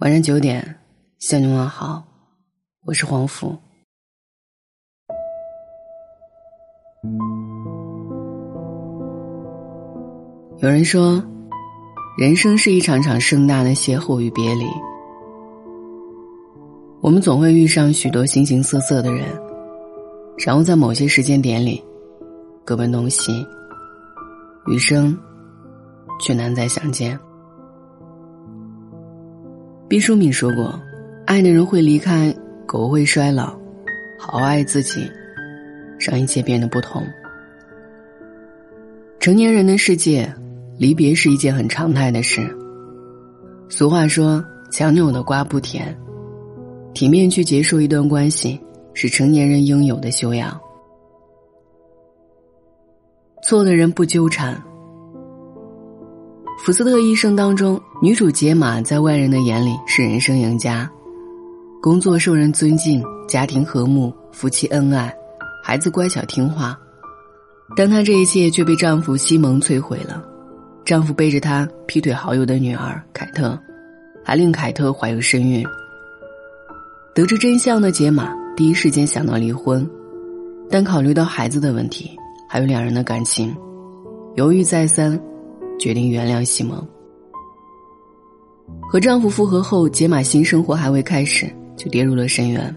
晚上九点，向你问好，我是黄甫。有人说，人生是一场场盛大的邂逅与别离。我们总会遇上许多形形色色的人，然后在某些时间点里，各奔东西，余生却难再相见。毕淑敏说过：“爱的人会离开，狗会衰老，好好爱自己，让一切变得不同。”成年人的世界，离别是一件很常态的事。俗话说：“强扭的瓜不甜。”体面去结束一段关系，是成年人应有的修养。错的人不纠缠。福斯特一生当中，女主杰玛在外人的眼里是人生赢家，工作受人尊敬，家庭和睦，夫妻恩爱，孩子乖巧听话。但她这一切却被丈夫西蒙摧毁了。丈夫背着她劈腿好友的女儿凯特，还令凯特怀有身孕。得知真相的杰玛第一时间想到离婚，但考虑到孩子的问题，还有两人的感情，犹豫再三。决定原谅西蒙。和丈夫复合后，杰玛新生活还未开始就跌入了深渊。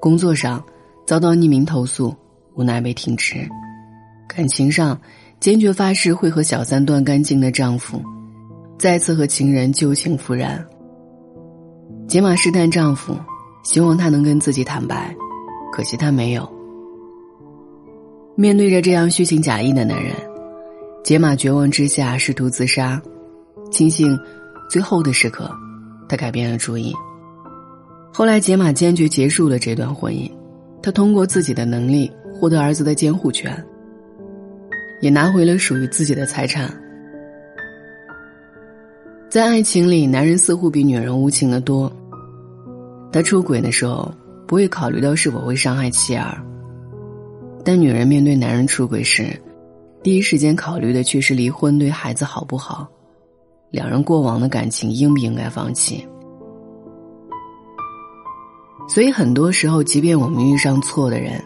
工作上遭到匿名投诉，无奈被停职；感情上坚决发誓会和小三断干净的丈夫，再次和情人旧情复燃。杰玛试探丈夫，希望他能跟自己坦白，可惜他没有。面对着这样虚情假意的男人。杰玛绝望之下试图自杀，庆幸最后的时刻，他改变了主意。后来，杰玛坚决结束了这段婚姻，他通过自己的能力获得儿子的监护权，也拿回了属于自己的财产。在爱情里，男人似乎比女人无情的多。他出轨的时候不会考虑到是否会伤害妻儿，但女人面对男人出轨时。第一时间考虑的却是离婚对孩子好不好，两人过往的感情应不应该放弃。所以很多时候，即便我们遇上错的人，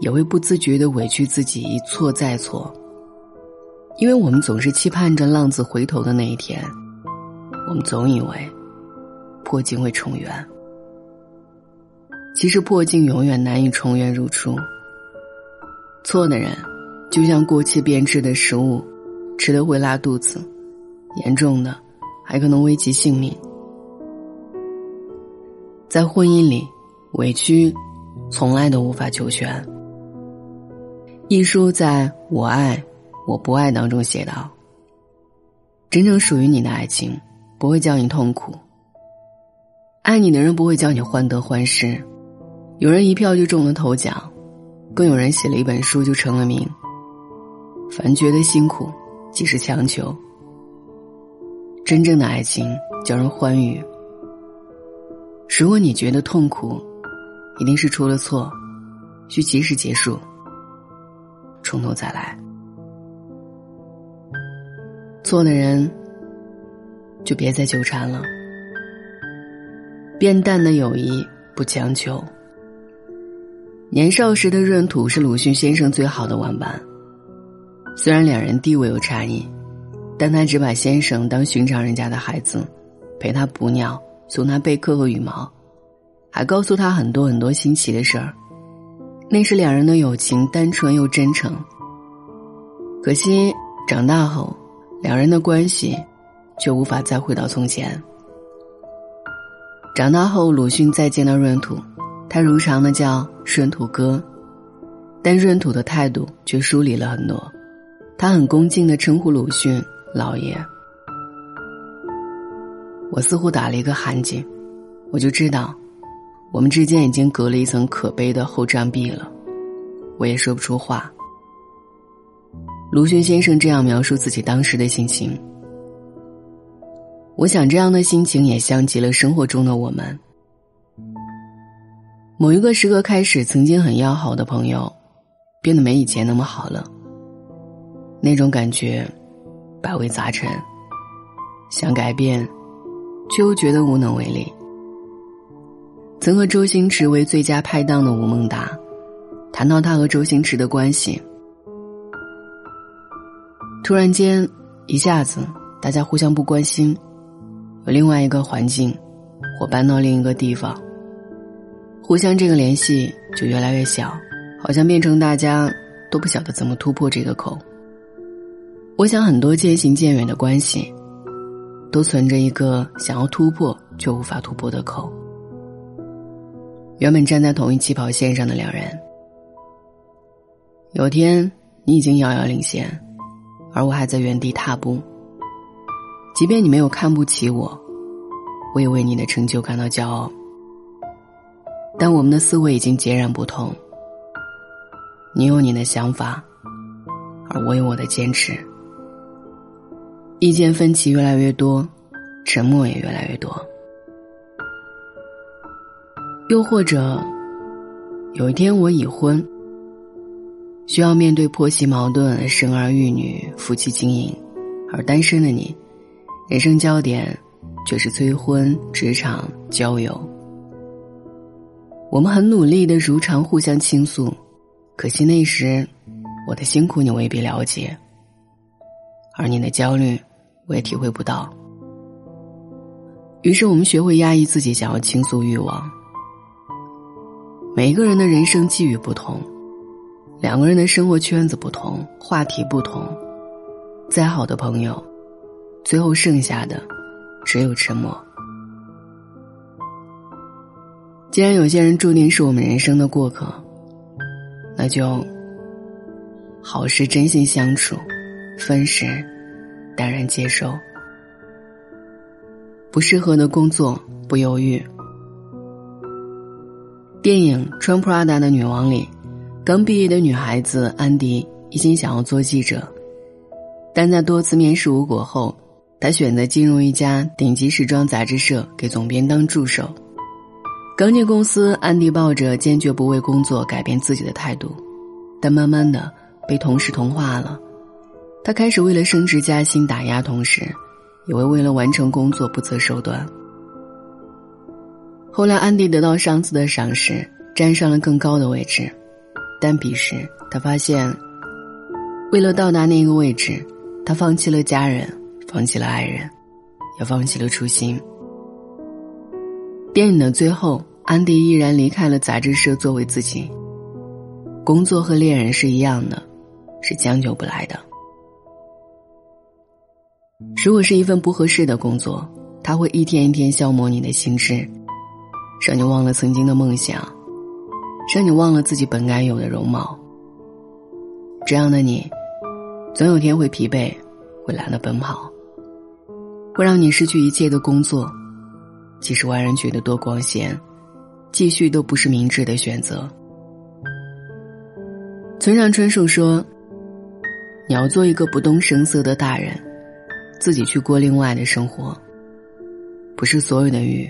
也会不自觉的委屈自己一错再错，因为我们总是期盼着浪子回头的那一天，我们总以为破镜会重圆，其实破镜永远难以重圆如初。错的人。就像过期变质的食物，吃的会拉肚子，严重的还可能危及性命。在婚姻里，委屈从来都无法求全。一书在我爱我不爱当中写道：“真正属于你的爱情，不会叫你痛苦。爱你的人不会叫你患得患失。有人一票就中了头奖，更有人写了一本书就成了名。”凡觉得辛苦，即是强求。真正的爱情叫人欢愉。如果你觉得痛苦，一定是出了错，需及时结束，从头再来。错的人，就别再纠缠了。变淡的友谊不强求。年少时的闰土是鲁迅先生最好的玩伴。虽然两人地位有差异，但他只把先生当寻常人家的孩子，陪他捕鸟，送他贝壳和羽毛，还告诉他很多很多新奇的事儿。那时两人的友情单纯又真诚。可惜长大后，两人的关系却无法再回到从前。长大后，鲁迅再见到闰土，他如常的叫闰土哥，但闰土的态度却疏离了很多。他很恭敬的称呼鲁迅老爷。我似乎打了一个寒噤，我就知道，我们之间已经隔了一层可悲的厚障壁了。我也说不出话。鲁迅先生这样描述自己当时的心情。我想，这样的心情也像极了生活中的我们。某一个时刻开始，曾经很要好的朋友，变得没以前那么好了。那种感觉，百味杂陈。想改变，却又觉得无能为力。曾和周星驰为最佳拍档的吴孟达，谈到他和周星驰的关系，突然间一下子大家互相不关心，有另外一个环境，或搬到另一个地方，互相这个联系就越来越小，好像变成大家都不晓得怎么突破这个口。我想很多渐行渐远的关系，都存着一个想要突破却无法突破的口。原本站在同一起跑线上的两人，有天你已经遥遥领先，而我还在原地踏步。即便你没有看不起我，我也为你的成就感到骄傲。但我们的思维已经截然不同。你有你的想法，而我有我的坚持。意见分歧越来越多，沉默也越来越多。又或者，有一天我已婚，需要面对婆媳矛盾、生儿育女、夫妻经营，而单身的你，人生焦点却是催婚、职场、交友。我们很努力的如常互相倾诉，可惜那时我的辛苦你未必了解，而你的焦虑。我也体会不到。于是我们学会压抑自己想要倾诉欲望。每一个人的人生际遇不同，两个人的生活圈子不同，话题不同，再好的朋友，最后剩下的只有沉默。既然有些人注定是我们人生的过客，那就好时真心相处，分时。淡然接受，不适合的工作不犹豫。电影《穿 Prada 的女王》里，刚毕业的女孩子安迪一心想要做记者，但在多次面试无果后，她选择进入一家顶级时装杂志社，给总编当助手。刚进公司，安迪抱着坚决不为工作改变自己的态度，但慢慢的被同事同化了。他开始为了升职加薪打压同事，也会为了完成工作不择手段。后来，安迪得到上司的赏识，站上了更高的位置，但彼时他发现，为了到达那个位置，他放弃了家人，放弃了爱人，也放弃了初心。电影的最后，安迪毅然离开了杂志社，作为自己。工作和恋人是一样的，是将就不来的。如果是一份不合适的工作，他会一天一天消磨你的心智，让你忘了曾经的梦想，让你忘了自己本该有的容貌。这样的你，总有天会疲惫，会懒得奔跑，会让你失去一切的工作。即使外人觉得多光鲜，继续都不是明智的选择。村上春树说：“你要做一个不动声色的大人。”自己去过另外的生活。不是所有的鱼，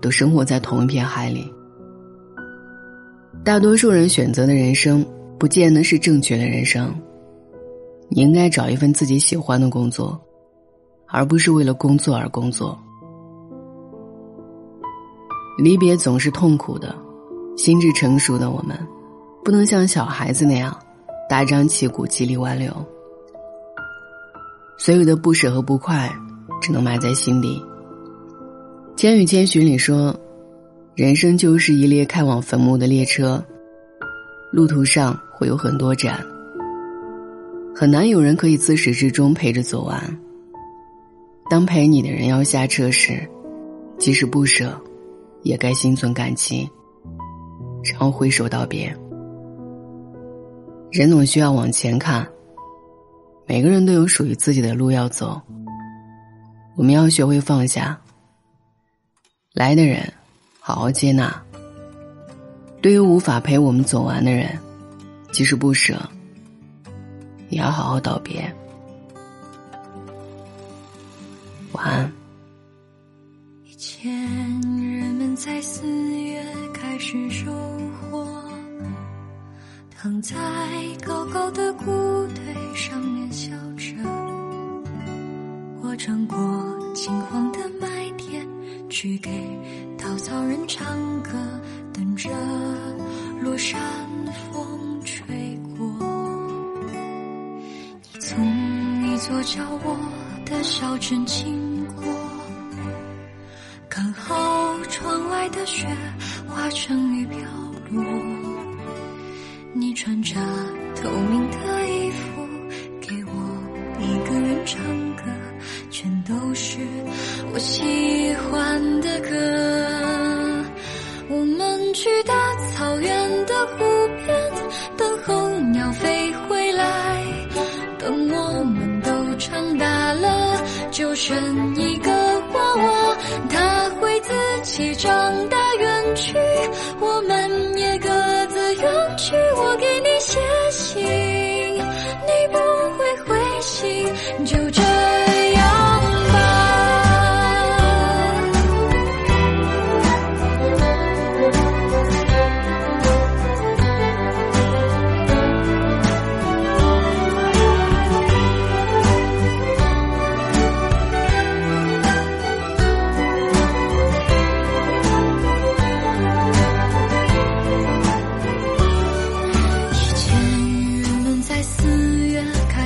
都生活在同一片海里。大多数人选择的人生，不见得是正确的人生。你应该找一份自己喜欢的工作，而不是为了工作而工作。离别总是痛苦的，心智成熟的我们，不能像小孩子那样，大张旗鼓、极力挽留。所有的不舍和不快，只能埋在心底。《千与千寻》里说：“人生就是一列开往坟墓的列车，路途上会有很多站，很难有人可以自始至终陪着走完。当陪你的人要下车时，即使不舍，也该心存感激，然后挥手道别。人总需要往前看。”每个人都有属于自己的路要走，我们要学会放下。来的人，好好接纳；对于无法陪我们走完的人，即使不舍，也要好好道别。晚安。以前人们在四月开始收获，躺在高高的谷去给稻草人唱歌，等着落山风吹过。你从一座叫我的小镇经过，刚好窗外的雪化成雨飘落。你穿着去大草原的湖边，等候鸟飞回来。等我们都长大了，就剩一个娃娃，他会自己长大远去，我们